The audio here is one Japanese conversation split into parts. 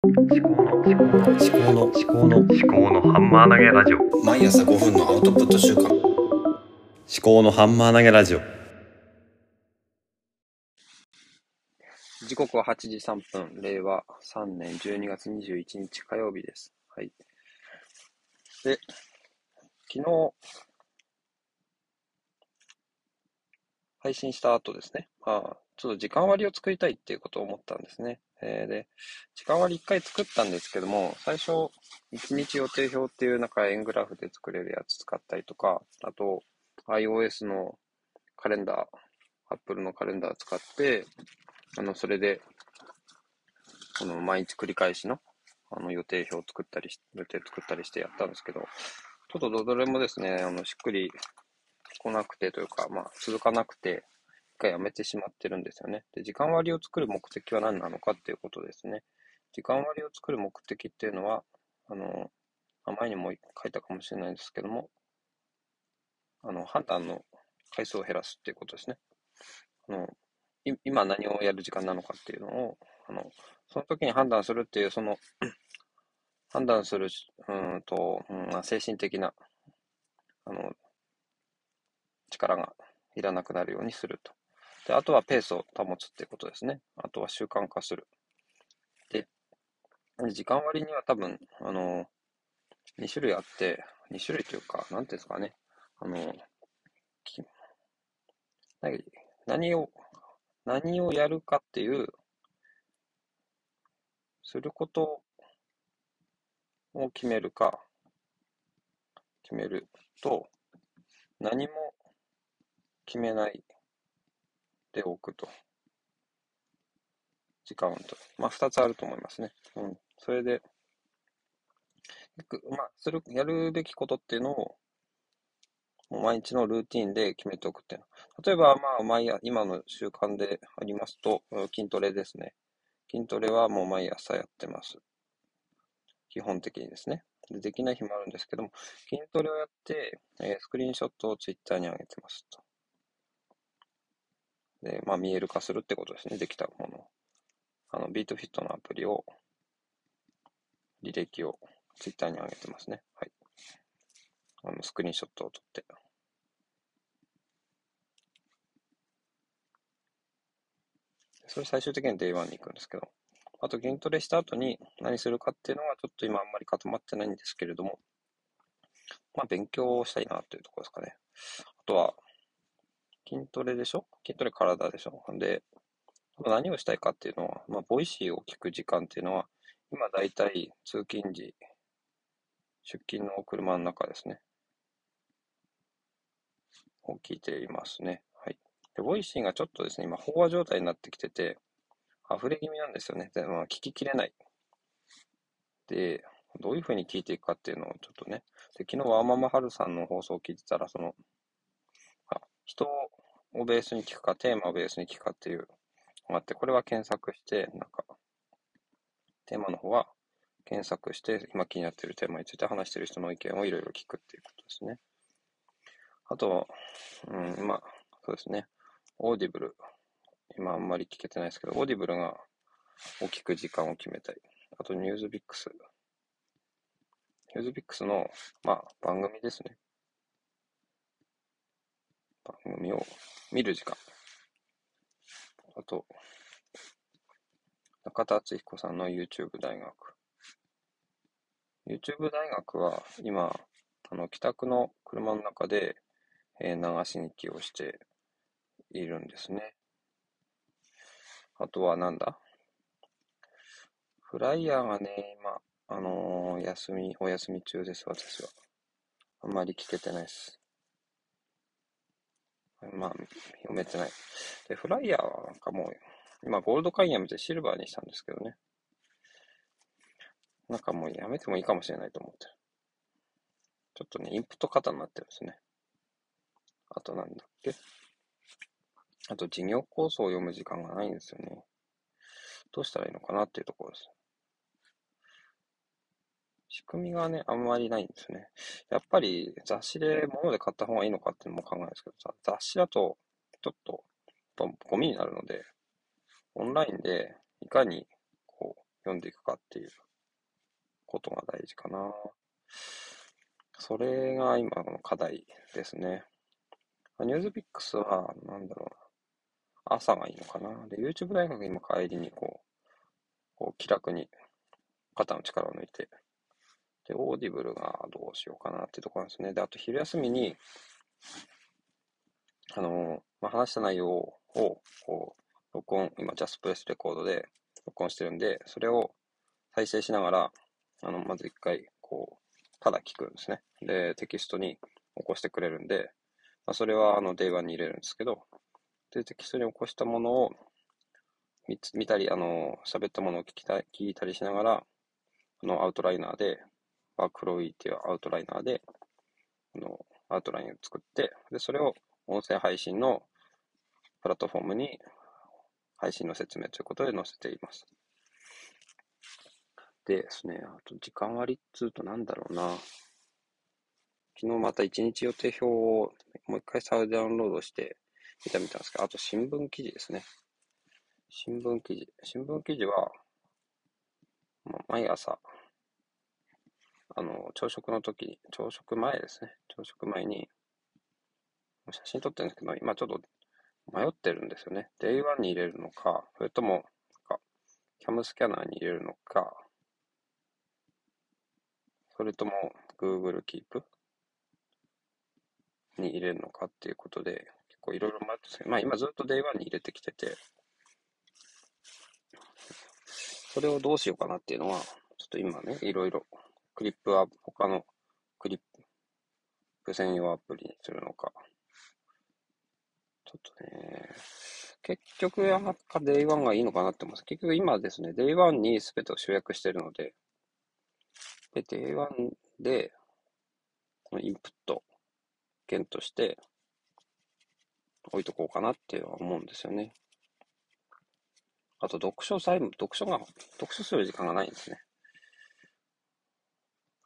思考の思考の思考の思考の思考のハンマー投げラジオ毎朝5分のアウトプット週間思考のハンマー投げラジオ時刻は8時3分、令和3年12月21日火曜日です。はい。で、昨日、配信した後ですね、まあ、ちょっと時間割を作りたいっていうことを思ったんですね。えーで、時間割り1回作ったんですけども、最初、1日予定表っていうなんか円グラフで作れるやつ使ったりとか、あと、iOS のカレンダー、Apple のカレンダー使って、あの、それで、この毎日繰り返しの、あの、予定表を作ったりし、予定作ったりしてやったんですけど、ちょっとどれもですね、あの、しっくり来なくてというか、まあ、続かなくて、回やめてしまってるんですよね。で、時間割を作る目的は何なのかっていうことですね。時間割を作る目的っていうのは、あの、前にも書いたかもしれないんですけども、あの、判断の回数を減らすっていうことですね。あの、今何をやる時間なのかっていうのを、あの、その時に判断するっていう、その、判断する、うんと、うん精神的な、あの、力がいらなくなるようにすると。で、あとはペースを保つってことですね。あとは習慣化する。で、時間割には多分、あの、2種類あって、2種類というか、なんていうんですかね。あの、何何を、何をやるかっていう、することを決めるか、決めると、何も決めないでおくと。時間と。まあ、二つあると思いますね。うん。それで、まあ、する、やるべきことっていうのを、もう毎日のルーティンで決めておくっていうの。例えば、まあ、毎朝、今の習慣でありますと、筋トレですね。筋トレはもう毎朝やってます。基本的にですね。でできない日もあるんですけども、筋トレをやって、えースクリーンショットをツイッターに上げてますと。で、まあ、見える化するってことですね。できたもの。あの、ビートフィットのアプリを、履歴をツイッターに上げてますね。はい。あの、スクリーンショットを撮って。それ最終的に Day1 に行くんですけど、あと筋トレした後に何するかっていうのはちょっと今あんまり固まってないんですけれども、まあ勉強をしたいなというところですかね。あとは、筋トレでしょ？筋トレ体でしょ？で、何をしたいかっていうのは、まあ、 Voicy を聞く時間っていうのは、今だいたい通勤時、出勤の車の中ですね。を聞いていますね。はい。で、 Voicy がちょっとですね、今飽和状態になってきてて、溢れ気味なんですよね。で、まあ、聞ききれない。で、どういうふうに聞いていくかっていうのをちょっとね。で、昨日はママハルさんの放送を聞いてたら、その、あ人ををベースに聞くか、テーマをベースに聞くかっていうのがあって、これは検索して、なんか、テーマの方は検索して、今気になっているテーマについて話している人の意見をいろいろ聞くっていうことですね。あと、うん、まあ、そうですね。 Audible。今あんまり聞けてないですけど、 Audible がを聞く時間を決めたい。あと、 NewsPicks。 NewsPicks の、まあ、番組ですね。番組を見る時間。あと、中田敦彦さんの YouTube 大学。YouTube 大学は今、あの、帰宅の車の中で、えー流し聞きをしているんですね。あとはなんだ？フライヤーがね、今、あのー休み、お休み中です、私は。あんまり聞けてないです。まあ、読めてない。で、フライヤーはなんかもう、今ゴールド会員やめてシルバーにしたんですけどね。なんかもうやめてもいいかもしれないと思ってる。ちょっとね、インプット型になってるんですね。あとなんだっけあと事業構想を読む時間がないんですよね。どうしたらいいのかなっていうところです。仕組みがね、あんまりないんですね。やっぱり雑誌で物で買った方がいいのかっていうのも考えるんですけどさ、雑誌だとちょっとやっぱゴミになるので、オンラインでいかにこう読んでいくかっていうことが大事かな。それが今の課題ですね。 NewsPicks は、なんだろうな。朝がいいのかな。で、YouTube 大学今帰りにこう、こう気楽に肩の力を抜いて、で、 Audible がどうしようかなっていうところなんですね。で、あと昼休みに、あの、まあ、話した内容を、こう、録音、今、 Just Press Record で録音してるんで、それを再生しながら、あの、まず一回、こう、ただ聞くんですね。で、テキストに起こしてくれるんで、まあ、それは、あの、 Day One に入れるんですけど、で、テキストに起こしたものを見見たり、あの、喋ったものを聞きた聞いたりしながら、あの、アウトライナーで、 WorkFlowy っていうアウトライナーで、あの、アウトラインを作って、で、それを音声配信のプラットフォームに配信の説明ということで載せています。でですね、あと時間割っつうとなんだろうな。昨日また一日予定表をもう一回サウダウンロードして見たみたんですけど、あと新聞記事ですね。新聞記事。新聞記事は、毎朝、あの、朝食の時に、朝食前ですね。朝食前に、写真撮ってるんですけど、今ちょっと迷ってるんですよね。Day1 に入れるのか、それとも、か、キャムスキャナーに入れるのか、それとも Google Keep に入れるのかっていうことで、結構いろいろ迷ってますけど、まあ今ずっと Day1 に入れてきてて、それをどうしようかなっていうのは、ちょっと今ね、いろいろ、クリップは他のクリップ専用アプリにするのか、ちょっとね、結局、やっぱ Day1 がいいのかなって思います。結局今ですね、Day1 に全てを集約してるので、で、Day1 で、このインプット源として置いとこうかなって思うんですよね。あと、読書債務、読書が、読書する時間がないんですね。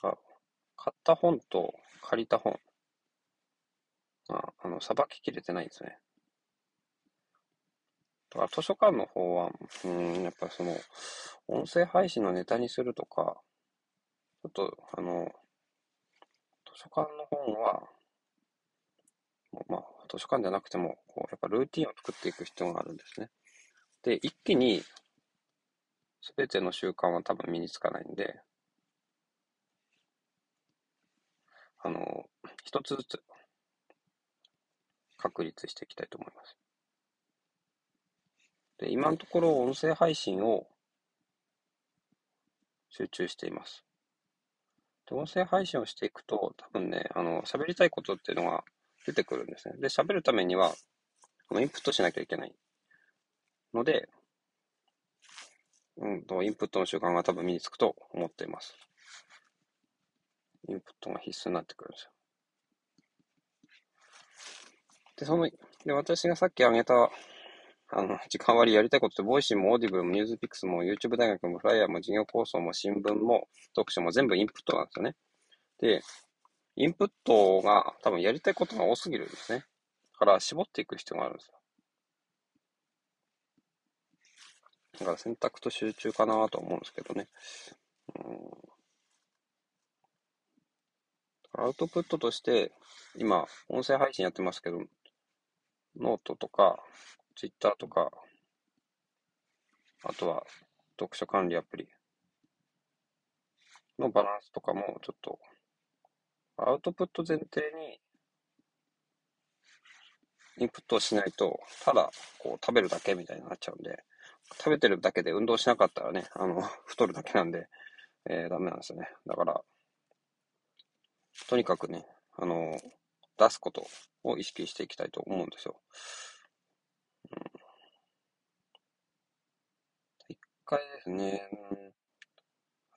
あ買った本と借りた本が、あの、さばききれてないんですね。だから図書館の方は、うん、やっぱその、音声配信のネタにするとか、ちょっと、あの、図書館の本は、まあ、図書館じゃなくても、こう、やっぱルーティンを作っていく必要があるんですね。で、一気に、すべての習慣は多分身につかないんで、あの、一つずつ確立していきたいと思います。で、今のところ音声配信を集中しています。で、音声配信をしていくと、多分ね、あの、喋りたいことっていうのが出てくるんですね。で、喋るためには、このインプットしなきゃいけないので、うんと、インプットの習慣が多分身につくと思っています。インプットが必須になってくるんですよ。で、その、で、私がさっき挙げた、あの、時間割りやりたいことって、 Voicy も Audible も NewsPicks も YouTube 大学も flier も事業構想も新聞も読書も全部インプットなんですよね。で、インプットが多分やりたいことが多すぎるんですね。だから絞っていく必要があるんですよ。だから選択と集中かなと思うんですけどね。うん、アウトプットとして、今、音声配信やってますけど、ノートとか、ツイッターとか、あとは読書管理アプリのバランスとかもちょっと、アウトプット前提にインプットをしないと、ただこう食べるだけみたいになっちゃうんで、食べてるだけで運動しなかったらね、あの、太るだけなんで、えー、ダメなんですよね。だから、とにかくね、あの、出すことを意識していきたいと思うんですよ。うん、一回ですね、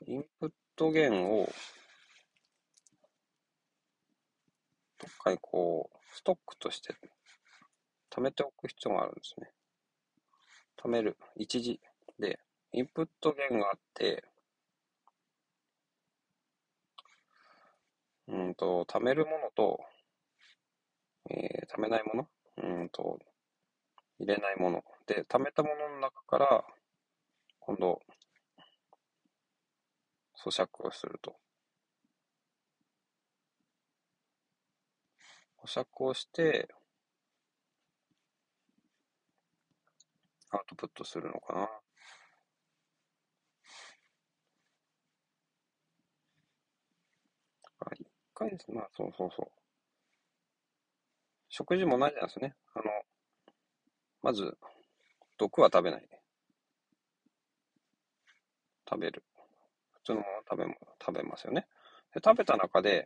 インプット源を、どっかにこう、ストックとして貯めておく必要があるんですね。貯める。一時。で、インプット源があって、うんと、貯めるものと、えー、貯めないものうんと、入れないもの。で、貯めたものの中から、今度、咀嚼をすると。咀嚼をして、アウトプットするのかな。一回。まあ、そうそうそう。食事も同じなんですね。あの、まず、毒は食べない。食べる。普通のもの食べ食べますよね。で、食べた中で、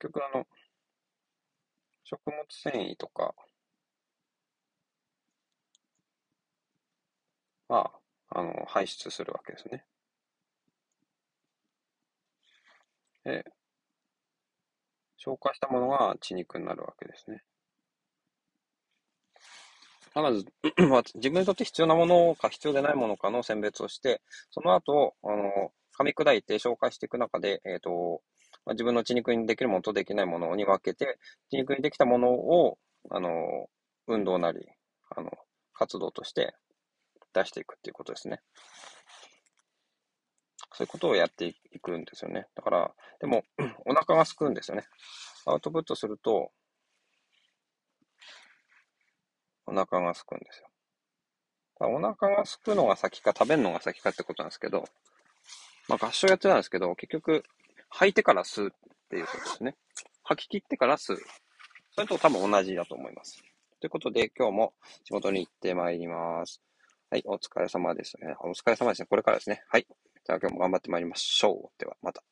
結局あの、食物繊維とか、まあ、あの、排出するわけですね。で、消化したものが血肉になるわけですね。まず、自分にとって必要なものか必要でないものかの選別をして、その後、あの、噛み砕いて消化していく中で、えっ、と、まあ、自分の血肉にできるものとできないものに分けて、血肉にできたものを、あの、運動なり、あの、活動として出していくっていうことですね。そういうことをやっていくんですよね。だから、でも、お腹が空くんですよね。アウトプットすると、お腹が空くんですよ。お腹が空くのが先か食べるのが先かってことなんですけど、まあ合唱やってたんですけど、結局、吐いてから吸うっていうことですね。吐き切ってから吸う。それと多分同じだと思います。ということで、今日も仕事に行ってまいります。はい、お疲れ様ですね。お疲れ様ですね。これからですね。はい。じゃあ今日も頑張ってまいりましょう。では、また。